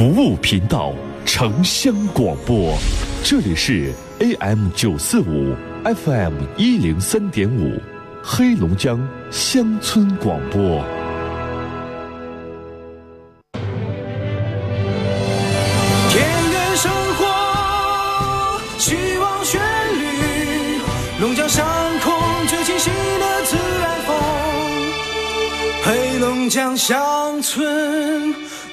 服务频道，城乡广播，这里是 AM 九四五，FM 一零三点五，黑龙江乡村广播。田园生活，希望旋律，龙江上空最清新的自然风，黑龙江乡村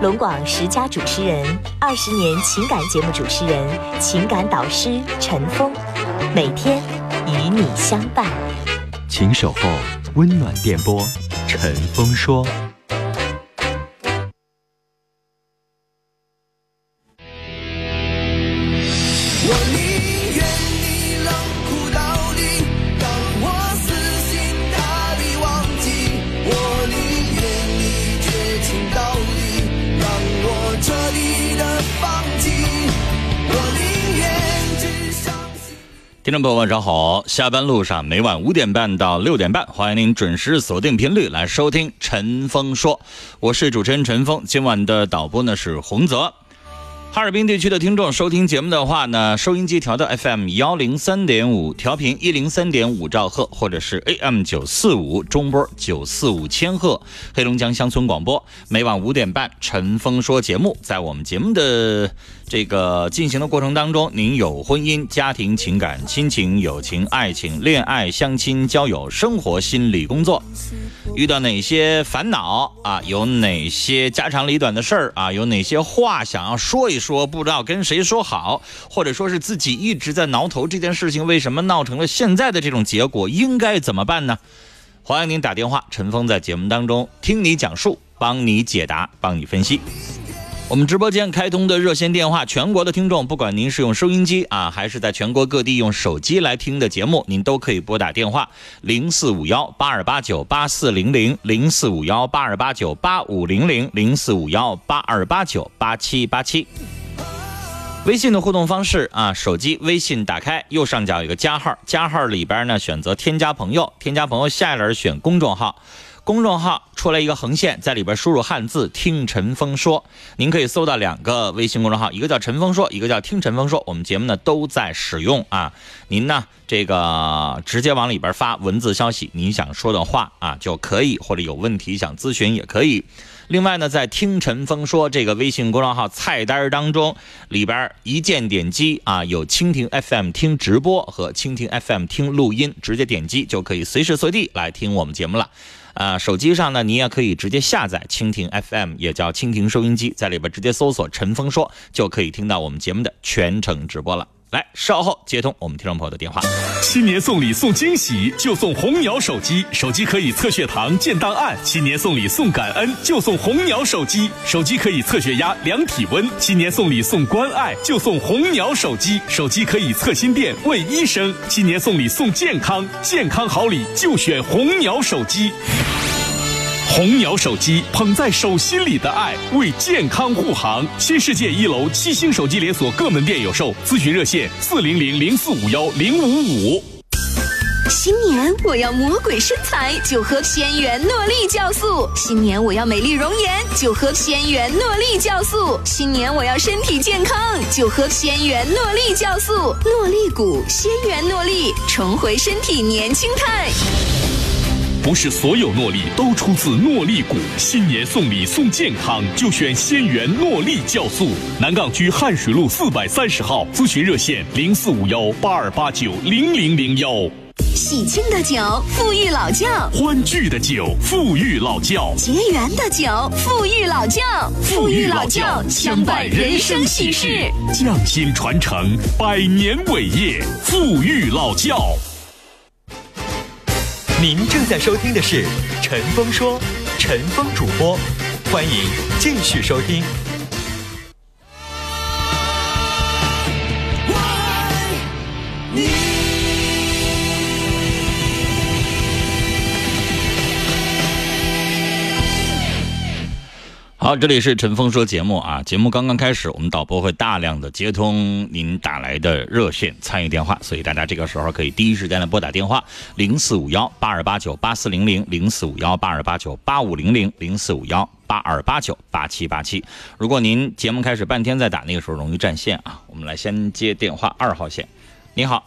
龙广十佳主持人，二十年情感节目主持人，情感导师陈峰，每天与你相伴。请守候温暖电波。陈峰说。听众朋友，晚上好！下班路上，每晚五点半到六点半，欢迎您准时锁定频率来收听陈峰说。我是主持人陈峰，今晚的导播呢是洪泽。哈尔滨地区的听众收听节目的话呢，收音机调到 FM 幺零三点五，调频一零三点五兆赫，或者是 AM 九四五中波九四五千赫，黑龙江乡村广播。每晚五点半，陈峰说节目，在我们节目的。这个进行的过程当中，您有婚姻、家庭、情感、亲情、友情、爱情、恋爱、相亲、交友、生活、心理、工作，遇到哪些烦恼啊？有哪些家长里短的事儿啊？有哪些话想要说一说，不知道跟谁说好，或者说是自己一直在挠头，这件事情为什么闹成了现在的这种结果？应该怎么办呢？欢迎您打电话，陈峰在节目当中听你讲述，帮你解答，帮你分析。我们直播间开通的热线电话，全国的听众，不管您是用收音机啊，还是在全国各地用手机来听的节目，您都可以拨打电话零四五幺八二八九八四零零零四五幺八二八九八五零零零四五幺八二八九八七八七。微信的互动方式啊，手机微信打开，右上角有个加号，加号里边呢选择添加朋友，添加朋友下一轮选公众号。公众号出来一个横线，在里边输入汉字“听陈峰说”，您可以搜到两个微信公众号，一个叫陈峰说，一个叫听陈峰说。我们节目呢都在使用啊，您呢这个直接往里边发文字消息，您想说的话啊就可以，或者有问题想咨询也可以。另外呢，在听陈峰说这个微信公众号菜单当中，里边一键点击啊，有蜻蜓 FM 听直播和蜻蜓 FM 听录音，直接点击就可以随时随地来听我们节目了。啊，手机上呢，你也可以直接下载蜻蜓 FM，也叫蜻蜓收音机，在里边直接搜索“陈峰说”，就可以听到我们节目的全程直播了。来，稍后接通我们听众朋友的电话。新年送礼送惊喜，就送红鸟手机，手机可以测血糖、建档案。新年送礼送感恩，就送红鸟手机，手机可以测血压、量体温。新年送礼送关爱，就送红鸟手机，手机可以测心电、问医生。新年送礼送健康，健康好礼就选红鸟手机。红鸟手机捧在手心里的爱，为健康护航。新世界一楼七星手机连锁各门店有售，咨询热线四零零零四五幺零五五。新年我要魔鬼身材，就喝仙源诺丽酵素；新年我要美丽容颜，就喝仙源诺丽酵素；新年我要身体健康，就喝仙源诺丽酵素。诺丽谷仙源诺丽，重回身体年轻态。不是所有诺丽都出自诺丽谷，新年送礼送健康，就选仙源诺丽酵素。南岗区汉水路四百三十号，咨询热线零四五幺八二八九零零零幺。喜庆的酒，富裕老窖；欢聚的酒，富裕老窖；结缘的酒，富裕老窖。富裕老窖，相伴人生喜事，匠心传承，百年伟业，富裕老窖。您正在收听的是《陈峰说》，陈峰主播，欢迎继续收听。好，这里是陈峰说节目啊。节目刚刚开始，我们导播会大量的接通您打来的热线参与电话，所以大家这个时候可以第一时间来拨打电话零四五幺八二八九八四零零零四五幺八二八九八五零零零四五幺八二八九八七八七。如果您节目开始半天再打，那个时候容易占线啊。我们来先接电话，二号线，你好，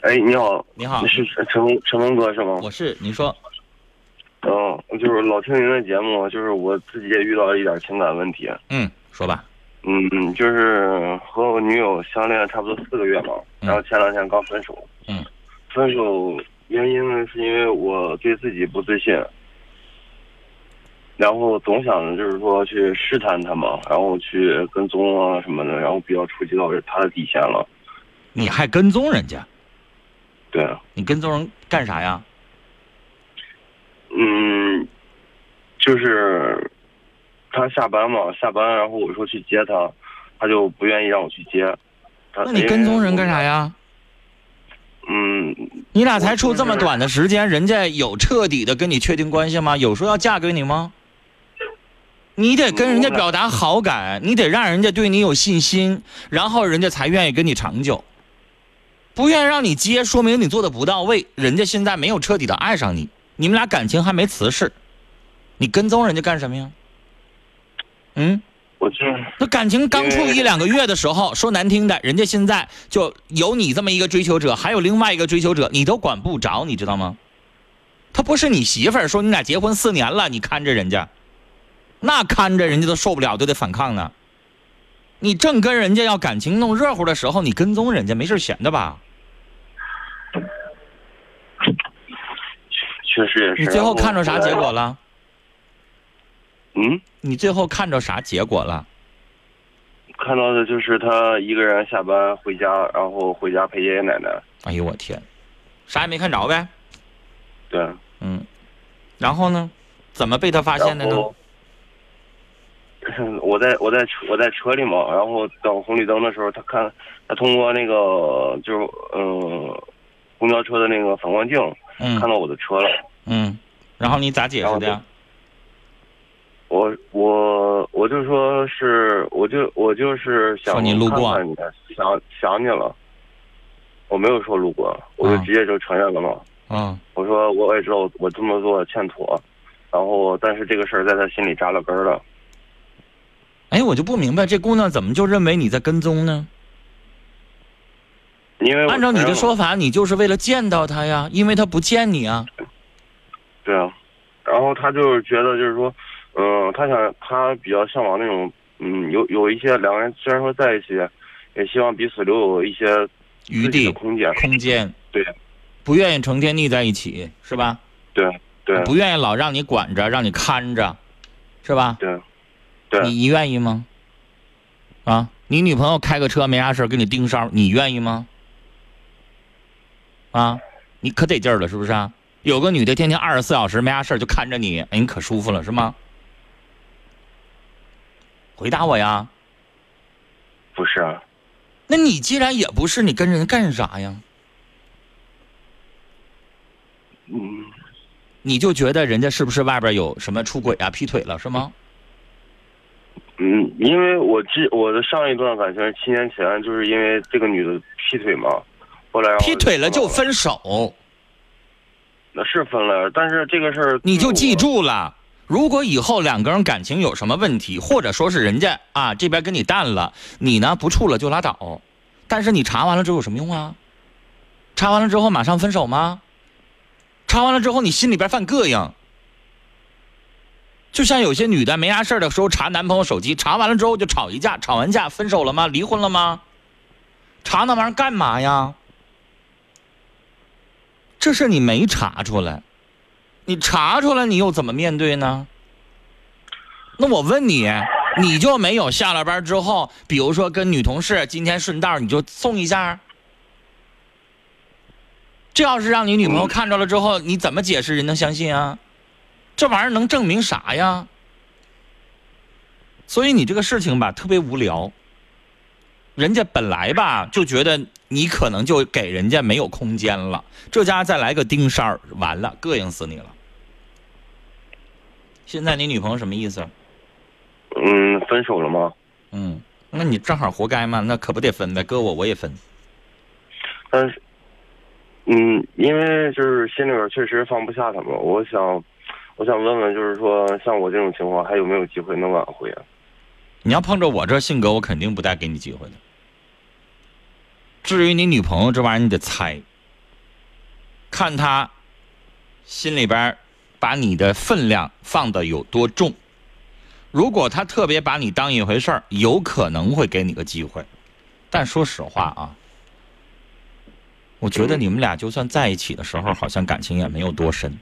哎，你好，你好你是陈峰陈峰哥是吗？我是您说，嗯，就是老听您的节目，就是我自己也遇到了一点情感问题。嗯，说吧，嗯，就是和我女友相恋差不多四个月嘛，嗯然后前两天刚分手。嗯，分手原因呢，是因为我对自己不自信，然后总想着就是说去试探她嘛，然后去跟踪啊什么的，然后比较触及到她的底线了。你还跟踪人家？对啊，你跟踪人干啥呀？嗯，就是他下班嘛，下班然后我说去接他，他就不愿意让我去接。那你跟踪人干啥？呀？嗯，你俩才处这么短的时间，人家有彻底的跟你确定关系吗？有说要嫁给你吗？你得跟人家表达好感，你得让人家对你有信心，然后人家才愿意跟你长久。不愿意让你接，说明你做的不到位，人家现在没有彻底的爱上你，你们俩感情还没辞世，你跟踪人家干什么呀？嗯？我就那感情刚处一两个月的时候，说难听的，人家现在就有你这么一个追求者，还有另外一个追求者，你都管不着，你知道吗？他不是你媳妇儿，说你俩结婚四年了，你看着人家，那看着人家都受不了，都得反抗呢。你正跟人家要感情弄热乎的时候，你跟踪人家，没事闲的吧？确实也是。你最后看着啥结果了？嗯，你最后看着啥结果了？看到的就是他一个人下班回家，然后回家陪爷爷奶奶。哎呦我天，啥也没看着呗。对，嗯，然后呢？怎么被他发现的呢？我在我在车我在车里嘛，然后等红绿灯的时候，他看他通过那个就是嗯公交车的那个反光镜嗯看到我的车了。嗯，然后你咋解释的呀？我我我就说是，我就我就是想说你路过看看你，想想你了。我没有说路过，我就啊直接就承认了嘛。嗯我说我也知道我这么做欠妥，然后但是这个事儿在他心里扎了根了。哎，我就不明白这姑娘怎么就认为你在跟踪呢？因为按照你的说法，你就是为了见到他呀，因为他不见你啊。对啊，然后他就是觉得就是说，嗯，他想他比较向往那种，嗯，有有一些两个人虽然说在一起，也希望彼此留有一些余地的空间。空间，对不愿意成天腻在一起，是吧？对对不愿意老让你管着，让你看着，是吧？对对，你你愿意吗？啊，你女朋友开个车没啥事儿给你盯梢，你愿意吗？啊，你可得劲儿了，是不是啊？有个女的天天二十四小时没啥事儿就看着你，哎，你可舒服了，是吗？回答我呀！不是啊，那你既然也不是，你跟人干啥呀？嗯，你就觉得人家是不是外边有什么出轨啊、劈腿了，是吗？嗯，因为我之我的上一段感情七年前，就是因为这个女的劈腿嘛，后来劈腿了就就分手，那是分了，但是这个事儿你就记住了。如果以后两个人感情有什么问题，或者说是人家啊这边跟你淡了，你呢不处了就拉倒，但是你查完了之后有什么用啊？查完了之后马上分手吗？查完了之后，你心里边犯膈应。就像有些女的没啥事儿的时候查男朋友手机，查完了之后就吵一架，吵完架分手了吗？离婚了吗？查那玩意儿干嘛呀？这事你没查出来，你查出来你又怎么面对呢？那我问你，你就没有下了班之后，比如说跟女同事今天顺道你就送一下？这要是让你女朋友看着了之后，你怎么解释人能相信啊？这玩意儿能证明啥呀？所以你这个事情吧，特别无聊。人家本来吧就觉得你可能就给人家没有空间了，这家再来个丁山儿，完了，膈应死你了。现在你女朋友什么意思？嗯，分手了吗？嗯，那你正好活该嘛，那可不得分呗，搁我我也分。但是，嗯，因为就是心里边确实放不下他们，我想，我想问问，就是说像我这种情况，还有没有机会能挽回啊？你要碰着我这性格，我肯定不带给你机会的。至于你女朋友这玩意儿，你得猜，看她心里边把你的分量放的有多重。如果她特别把你当一回事儿，有可能会给你个机会。但说实话啊，我觉得你们俩就算在一起的时候，好像感情也没有多深。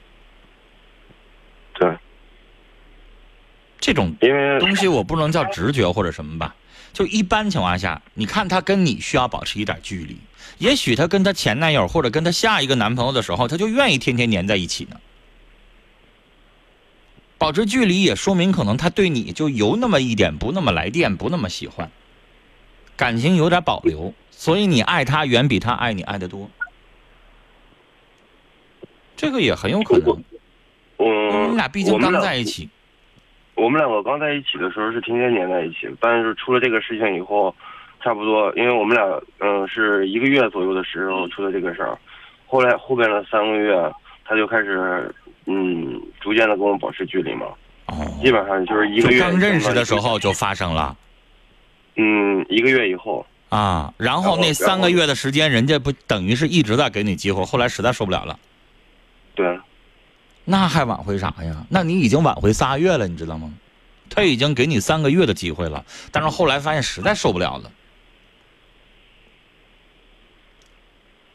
对，这种因为东西我不能叫直觉或者什么吧，就一般情况下，你看他跟你需要保持一点距离，也许他跟他前男友或者跟他下一个男朋友的时候，他就愿意天天黏在一起呢。保持距离也说明可能他对你就有那么一点不那么来电，不那么喜欢，感情有点保留，所以你爱他远比他爱你爱的多，这个也很有可能。你们俩毕竟刚在一起，我们两个刚在一起的时候是天天黏在一起，但是出了这个事情以后，差不多，因为我们俩嗯是一个月左右的时候出的这个事儿，后来后边的三个月他就开始嗯逐渐的跟我保持距离嘛，哦，基本上就是一个月刚认识的时候就发生了嗯一个月以后，啊，然后那三个月的时间，人家不等于是一直在给你机会，后来实在受不了了，对，那还挽回啥呀？那你已经挽回仨月了，你知道吗？他已经给你三个月的机会了，但是后来发现实在受不了了。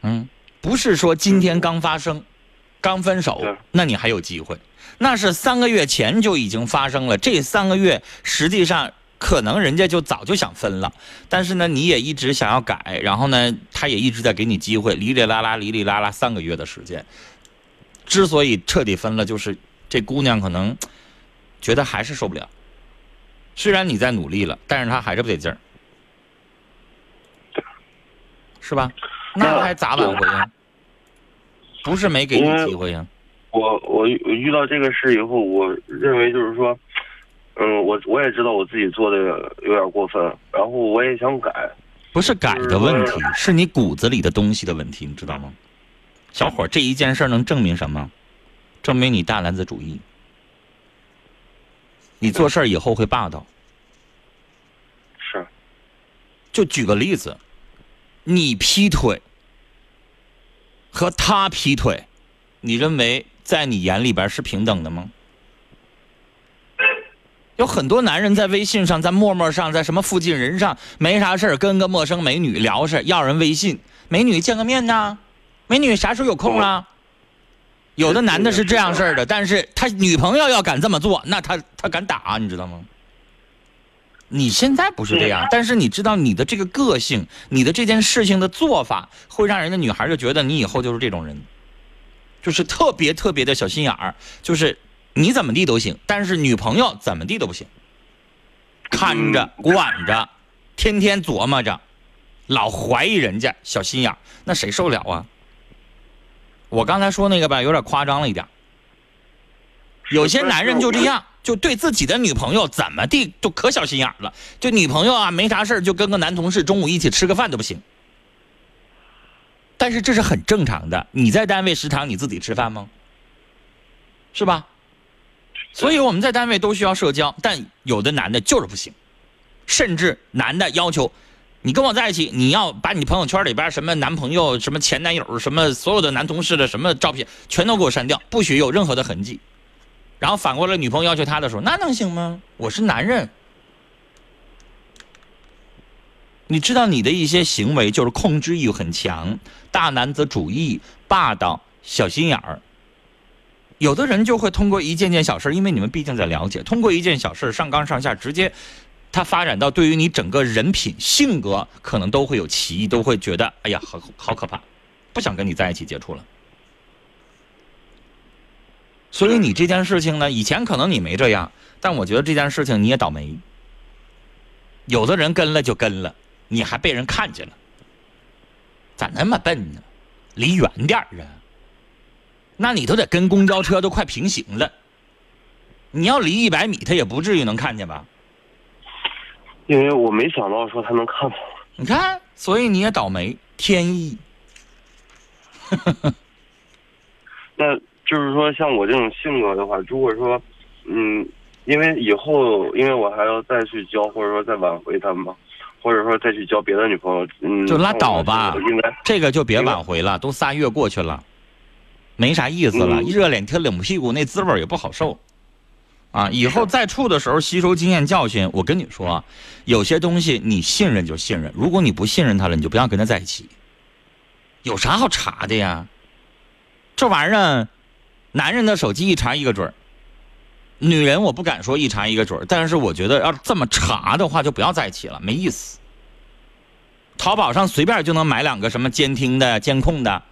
嗯，不是说今天刚发生，刚分手，那你还有机会。那是三个月前就已经发生了，这三个月实际上可能人家就早就想分了，但是呢，你也一直想要改，然后呢，他也一直在给你机会，哩哩啦啦，哩哩啦啦，三个月的时间。之所以彻底分了，就是这姑娘可能觉得还是受不了。虽然你在努力了，但是她还是不得劲儿，是吧？那还咋挽回呀？不是没给你机会呀？我我遇到这个事以后，我认为就是说，嗯，我我也知道我自己做的有点过分，然后我也想改，不是改的问题，是你骨子里的东西的问题，你知道吗？小伙，这一件事能证明什么？证明你大男子主义，你做事儿以后会霸道。是，就举个例子，你劈腿和他劈腿，你认为在你眼里边是平等的吗？有很多男人在微信上、在陌陌上、在什么附近人上，没啥事儿跟个陌生美女聊是，要人微信，美女见个面呐，美女啥时候有空啊？有的男的是这样式儿的，但是他女朋友要敢这么做，那他他敢打，你知道吗？你现在不是这样，但是你知道你的这个个性，你的这件事情的做法，会让人家女孩就觉得你以后就是这种人，就是特别特别的小心眼儿，就是你怎么地都行，但是女朋友怎么地都不行，看着管着，天天琢磨着，老怀疑人家，小心眼儿，那谁受了啊？我刚才说那个吧，有点夸张了一点。有些男人就这样，就对自己的女朋友怎么地就可小心眼了。就女朋友啊，没啥事儿就跟个男同事中午一起吃个饭都不行。但是这是很正常的。你在单位食堂你自己吃饭吗？是吧？所以我们在单位都需要社交，但有的男的就是不行，甚至男的要求你跟我在一起，你要把你朋友圈里边什么男朋友、什么前男友、什么所有的男同事的什么照片全都给我删掉，不许有任何的痕迹。然后反过来，女朋友要求他的时候，那能行吗？我是男人，你知道你的一些行为就是控制欲很强，大男子主义、霸道、小心眼儿。有的人就会通过一件件小事，因为你们毕竟在了解，通过一件小事上纲上线，直接他发展到对于你整个人品、性格可能都会有歧义，都会觉得哎呀，好好可怕，不想跟你在一起接触了。所以你这件事情呢，以前可能你没这样，但我觉得这件事情你也倒霉。有的人跟了就跟了，你还被人看见了，咋那么笨呢？离远点儿啊！那你都得跟公交车都快平行了，你要离一百米，他也不至于能看见吧？因为我没想到说他能看到。你看，所以你也倒霉，天意。那就是说，像我这种性格的话，如果说，嗯，因为以后，因为我还要再去交，或者说再挽回他嘛，或者说再去交别的女朋友，嗯，就拉倒吧应该这个就别挽回了，都仨月过去了，没啥意思了，热脸贴冷屁股，那滋味也不好受。啊，以后再处的时候吸收经验教训。我跟你说，有些东西你信任就信任，如果你不信任他了，你就不要跟他在一起。有啥好查的呀？这玩意儿，男人的手机一查一个准儿，女人我不敢说一查一个准儿，但是我觉得要这么查的话，就不要在一起了，没意思。淘宝上随便就能买两个什么监听的、监控的，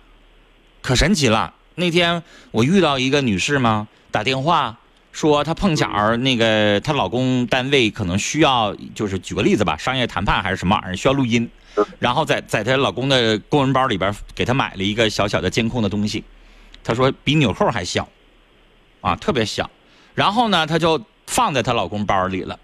可神奇了。那天我遇到一个女士嘛，打电话说她碰巧儿那个她老公单位可能需要，就是举个例子吧，商业谈判还是什么玩意儿需要录音，然后在在她老公的公文包里边给她买了一个小小的监控的东西，她说比纽扣还小，啊，特别小。然后呢，她就放在她老公包里了，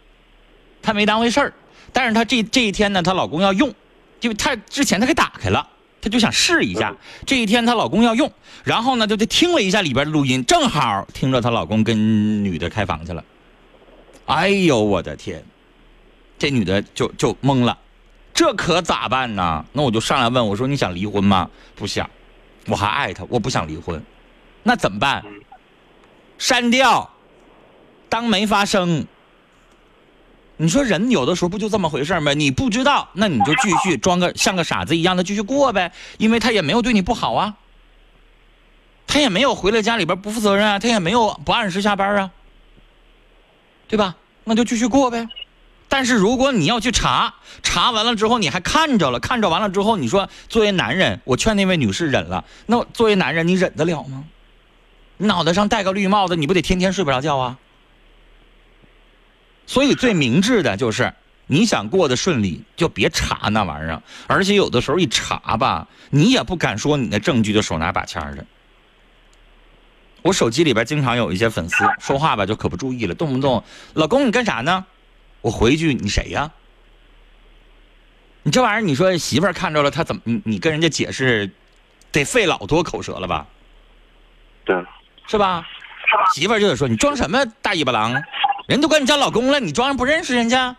她没当回事儿。但是她这这一天呢，她老公要用，因为她之前她给打开了，她就想试一下。这一天她老公要用，然后呢就就听了一下里边的录音，正好听着她老公跟女的开房去了。哎呦我的天，这女的就就懵了，这可咋办呢？那我就上来问我说你想离婚吗？不想，我还爱他，我不想离婚。那怎么办？删掉，当没发生。你说人有的时候不就这么回事吗？你不知道，那你就继续装个像个傻子一样的继续过呗，因为他也没有对你不好啊，他也没有回来家里边不负责任啊，他也没有不按时下班啊，对吧？那就继续过呗。但是如果你要去查，查完了之后你还看着了，看着完了之后，你说作为男人，我劝那位女士忍了，那作为男人你忍得了吗？你脑袋上戴个绿帽子，你不得天天睡不着觉啊？所以最明智的就是，你想过得顺利，就别查那玩意儿。而且有的时候一查吧，你也不敢说你的证据就手拿把掐的。我手机里边经常有一些粉丝说话吧，就可不注意了，动不动老公你干啥呢？我回一句你谁呀？你这玩意儿，你说媳妇儿看着了，她怎么你你跟人家解释，得费老多口舌了吧？对，是吧？媳妇儿就得说你装什么大尾巴狼，人都管你叫老公了，你装不认识人家？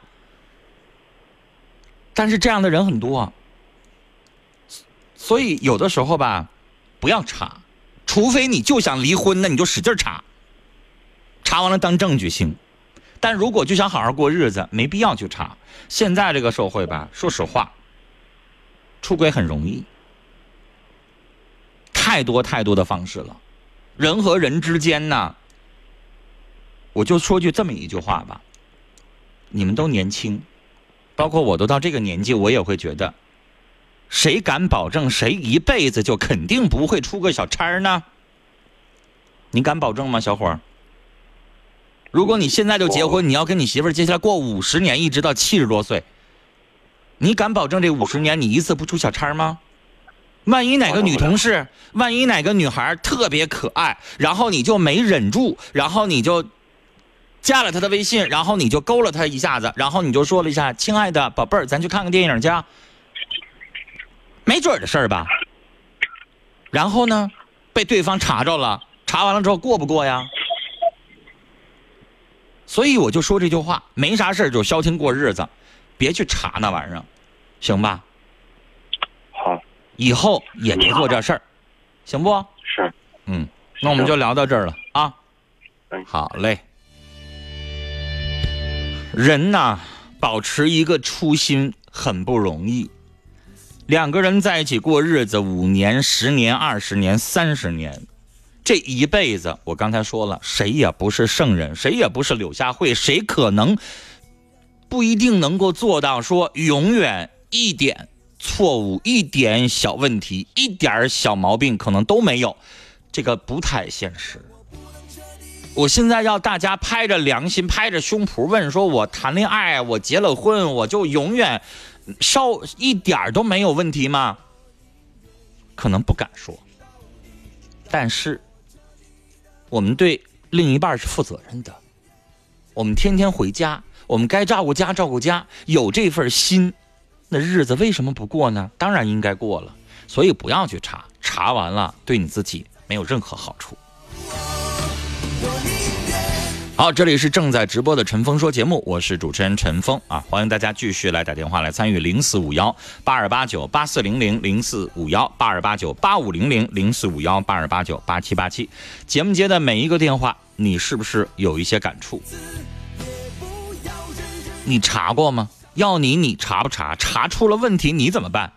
但是这样的人很多，所以有的时候吧，不要查，除非你就想离婚，那你就使劲查，查完了当证据行。但如果就想好好过日子，没必要去查。现在这个社会吧，说实话，出轨很容易，太多太多的方式了。人和人之间呢，我就说句这么一句话吧，你们都年轻，包括我都到这个年纪，我也会觉得，谁敢保证谁一辈子就肯定不会出个小差儿呢？你敢保证吗，小伙儿？如果你现在就结婚，你要跟你媳妇儿接下来过五十年，一直到七十多岁，你敢保证这五十年你一次不出小差吗？万一哪个女同事，万一哪个女孩特别可爱，然后你就没忍住，然后你就加了他的微信，然后你就勾了他一下子，然后你就说了一下：“亲爱的宝贝儿，咱去看个电影去啊。”没准儿的事儿吧。然后呢，被对方查着了，查完了之后过不过呀？所以我就说这句话，没啥事儿就消停过日子，别去查那玩意儿。行吧？好，以后也别做这事儿，行不？是，嗯，那我们就聊到这儿了啊嗯。好嘞。人呐，保持一个初心很不容易。两个人在一起过日子，五年、十年、二十年、三十年，这一辈子，我刚才说了，谁也不是圣人，谁也不是柳下惠，谁可能不一定能够做到说永远一点错误、一点小问题、一点小毛病可能都没有，这个不太现实。我现在要大家拍着良心、拍着胸脯问说：我谈恋爱，我结了婚，我就永远稍一点都没有问题吗？可能不敢说，但是我们对另一半是负责任的。我们天天回家，我们该照顾家照顾家，有这份心，那日子为什么不过呢？当然应该过了。所以不要去查，查完了对你自己没有任何好处。好，这里是正在直播的陈峰说节目，我是主持人陈峰啊，欢迎大家继续来打电话来参与零四五幺八二八九八四零零零四五幺八二八九八五零零零四五幺八二八九八七八七。节目接的每一个电话，你是不是有一些感触？你查过吗？要你，你查不查？查出了问题，你怎么办？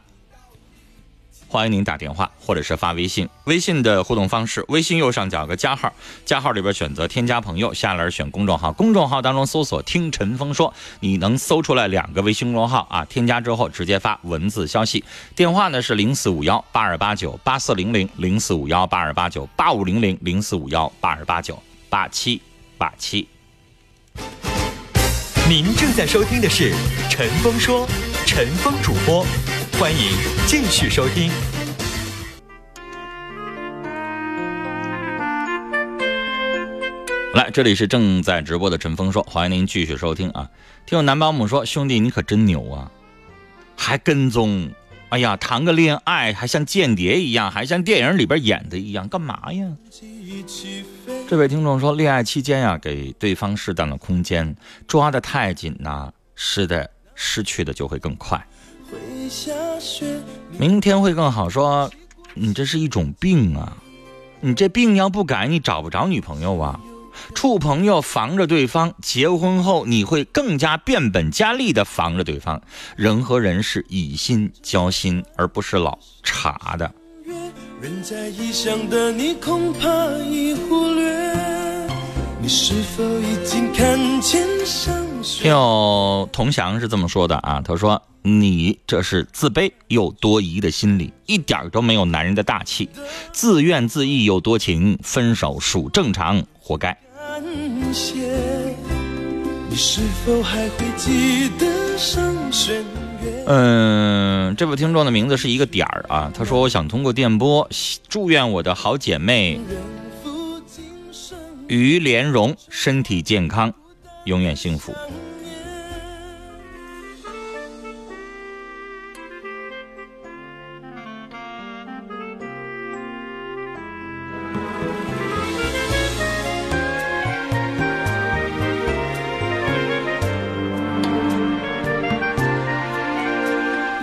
欢迎您打电话或者是发微信。微信的互动方式，微信右上角有个加号，加号里边选择添加朋友，下栏选公众号，公众号当中搜索“听陈峰说”，你能搜出来两个微信公众号啊。添加之后直接发文字消息。电话呢是零四五幺八二八九八四零零零四五幺八二八九八五零零零四五幺八二八九八七八七。您正在收听的是《陈峰说》，陈峰主播，欢迎继续收听。来，这里是正在直播的陈峰说，欢迎您继续收听啊。听友男保姆说，兄弟你可真牛啊，还跟踪，哎呀，谈个恋爱还像间谍一样，还像电影里边演的一样，干嘛呀？这位听众说，恋爱期间呀、给对方适当的空间，抓得太紧呐、失的失去的就会更快。明天会更好说，你这是一种病啊，你这病要不改，你找不着女朋友啊。处朋友防着对方，结婚后你会更加变本加厉的防着对方。人和人是以心交心，而不是老查的。人在异乡的你恐怕已忽略，你是否已经看见上？听友童祥是这么说的啊，他说你这是自卑又多疑的心理，一点儿都没有男人的大气，自怨自艾又多情，分手属正常，活该。嗯，这位听众的名字是一个点儿啊，他说我想通过电波祝愿我的好姐妹于莲蓉身体健康，永远幸福。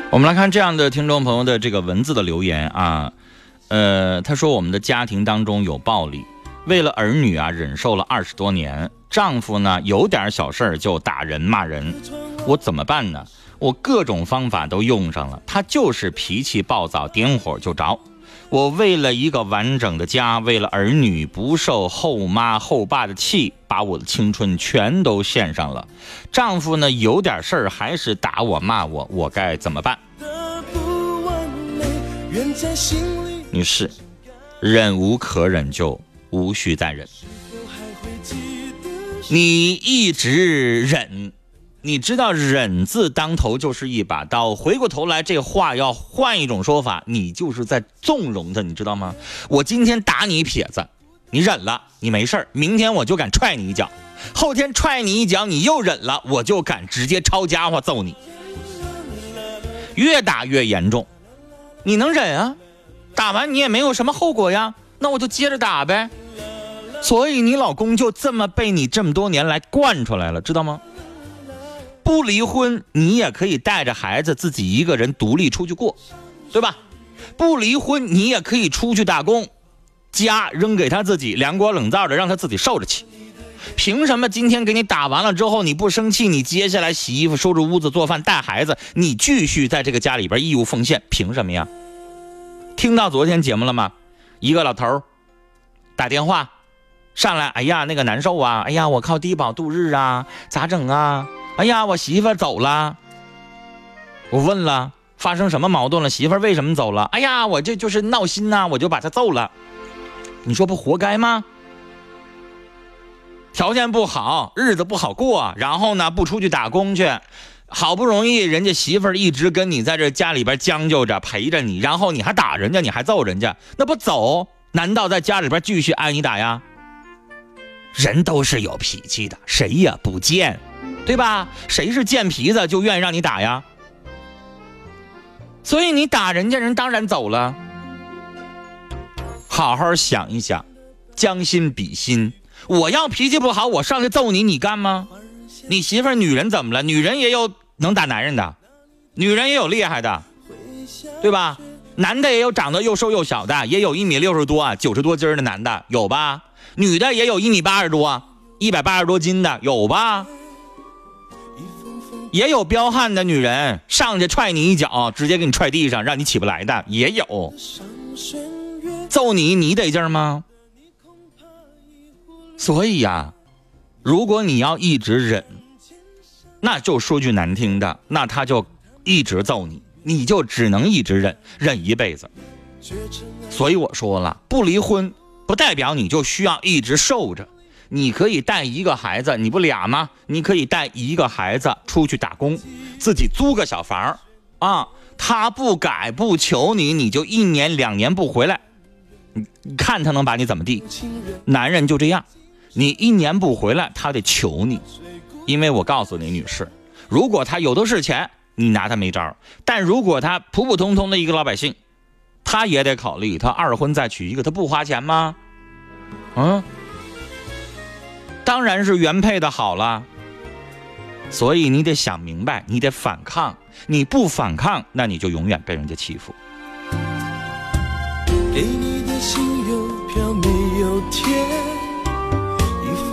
我们来看这样的听众朋友的这个文字的留言啊，呃，他说我们的家庭当中有暴力，为了儿女啊忍受了二十多年，丈夫呢有点小事儿就打人骂人，我怎么办呢？我各种方法都用上了，他就是脾气暴躁，点火就着。我为了一个完整的家，为了儿女不受后妈后爸的气，把我的青春全都献上了。丈夫呢有点事儿还是打我骂我，我该怎么办？女士，忍无可忍就无需再忍。你一直忍，你知道“忍”字当头就是一把刀。回过头来，这话要换一种说法，你就是在纵容他，你知道吗？我今天打你一撇子，你忍了，你没事明天我就敢踹你一脚，后天踹你一脚，你又忍了，我就敢直接抄家伙揍你，越打越严重。你能忍啊？打完你也没有什么后果呀，那我就接着打呗。所以你老公就这么被你这么多年来惯出来了，知道吗？不离婚，你也可以带着孩子自己一个人独立出去过，对吧？不离婚，你也可以出去打工，家扔给他自己，凉锅冷灶的让他自己受着去。凭什么今天给你打完了之后你不生气？你接下来洗衣服、收拾屋子、做饭、带孩子，你继续在这个家里边义务奉献？凭什么呀？听到昨天节目了吗？一个老头打电话上来，哎呀，那个难受啊！哎呀，我靠低保度日啊，咋整啊？哎呀，我媳妇走了。我问了，发生什么矛盾了？媳妇为什么走了？哎呀，我这就是闹心呐，我就把她揍了。你说不活该吗？条件不好，日子不好过，然后呢不出去打工去，好不容易人家媳妇儿一直跟你在这家里边将就着陪着你，然后你还打人家，你还揍人家，那不走？难道在家里边继续挨你打呀？人都是有脾气的，谁也不贱，对吧？谁是贱皮子就愿意让你打呀？所以你打人家人当然走了。好好想一想，将心比心。我要脾气不好，我上去揍你，你干吗？你媳妇儿女人怎么了？女人也有能打男人的，女人也有厉害的，对吧？男的也有长得又瘦又小的，也有一米六十多、九十多斤的男的，有吧？女的也有一米八十多、一百八十多斤的，有吧？也有彪悍的女人，上去踹你一脚，直接给你踹地上，让你起不来的，也有。揍你，你得劲吗？所以呀，如果你要一直忍，那就说句难听的，那他就一直揍你，你就只能一直忍，忍一辈子。所以我说了，不离婚不代表你就需要一直受着，你可以带一个孩子，你不俩吗？你可以带一个孩子出去打工，自己租个小房啊，他不改不求你，你就一年两年不回来，你你看他能把你怎么地？男人就这样。你一年不回来，他得求你，因为我告诉你，女士，如果他有的是钱，你拿他没招但如果他普普通通的一个老百姓，他也得考虑，他二婚再娶一个，他不花钱吗？嗯，当然是原配的好了。所以你得想明白，你得反抗，你不反抗，那你就永远被人家欺负。给你的信邮票没有天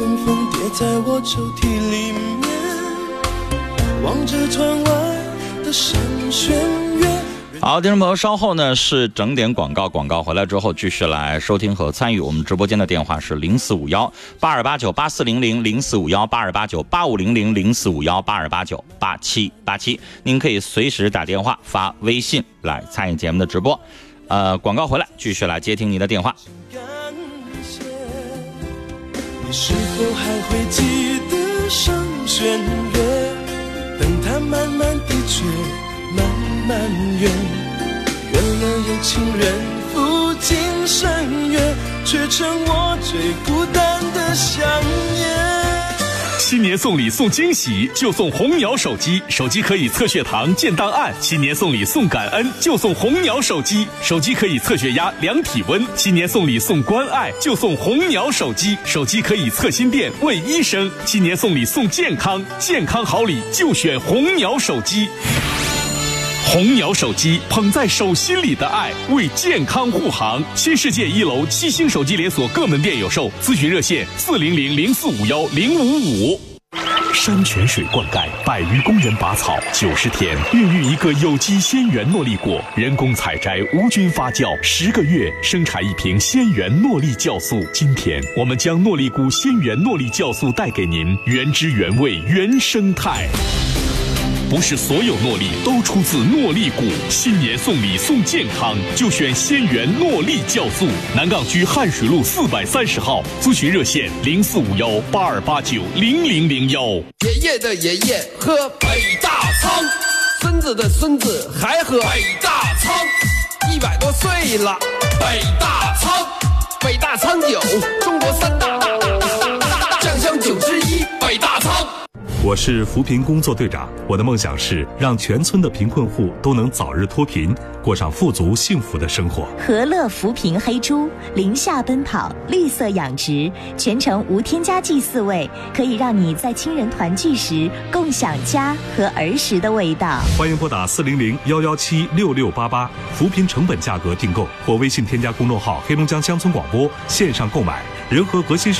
贴。封封叠在我抽屉里面，望着窗外的山轩月。好，听众朋友，稍后呢是整点广告，广告回来之后继续来收听和参与我们直播间的电话是零四五幺八二八九八四零零零四五幺八二八九八五零零零四五幺八二八九八七八七，您可以随时打电话发微信来参与节目的直播。呃，广告回来继续来接听您的电话。你是否还会记得上弦月？等它慢慢的缺，慢慢圆。圆了有情人赴今生约，却成我最孤单的想念。新年送礼送惊喜，就送红鸟手机，手机可以测血糖、建档案。新年送礼送感恩，就送红鸟手机，手机可以测血压、量体温。新年送礼送关爱，就送红鸟手机，手机可以测心电、问医生。新年送礼送健康，健康好礼就选红鸟手机。红鸟手机捧在手心里的爱，为健康护航。新世界一楼七星手机连锁各门店有售，咨询热线四零零零四五幺零五五。山泉水灌溉，百余工人拔草，九十天孕育一个有机鲜源诺丽果，人工采摘，无菌发酵，十个月生产一瓶鲜源诺丽酵素。今天我们将诺丽菇鲜源诺丽酵素带给您，原汁原味，原生态。不是所有诺丽都出自诺丽谷，新年送礼送健康，就选仙源诺丽酵素。南岗区汉水路四百三十号，咨询热线零四五幺八二八九零零零幺。爷爷的爷爷喝北大仓，孙子的孙子还喝北大仓，一百多岁了，北大仓，北大仓酒，中国三大酱香酒之一，北大仓。我是扶贫工作队长，我的梦想是让全村的贫困户都能早日脱贫，过上富足幸福的生活。和乐扶贫黑猪，零下奔跑，绿色养殖，全程无添加剂饲喂，可以让你在亲人团聚时共享家和儿时的味道。欢迎拨打四零零幺幺七六六八八，扶贫成本价格订购，或微信添加公众号“黑龙江乡村广播”线上购买。仁和核心市。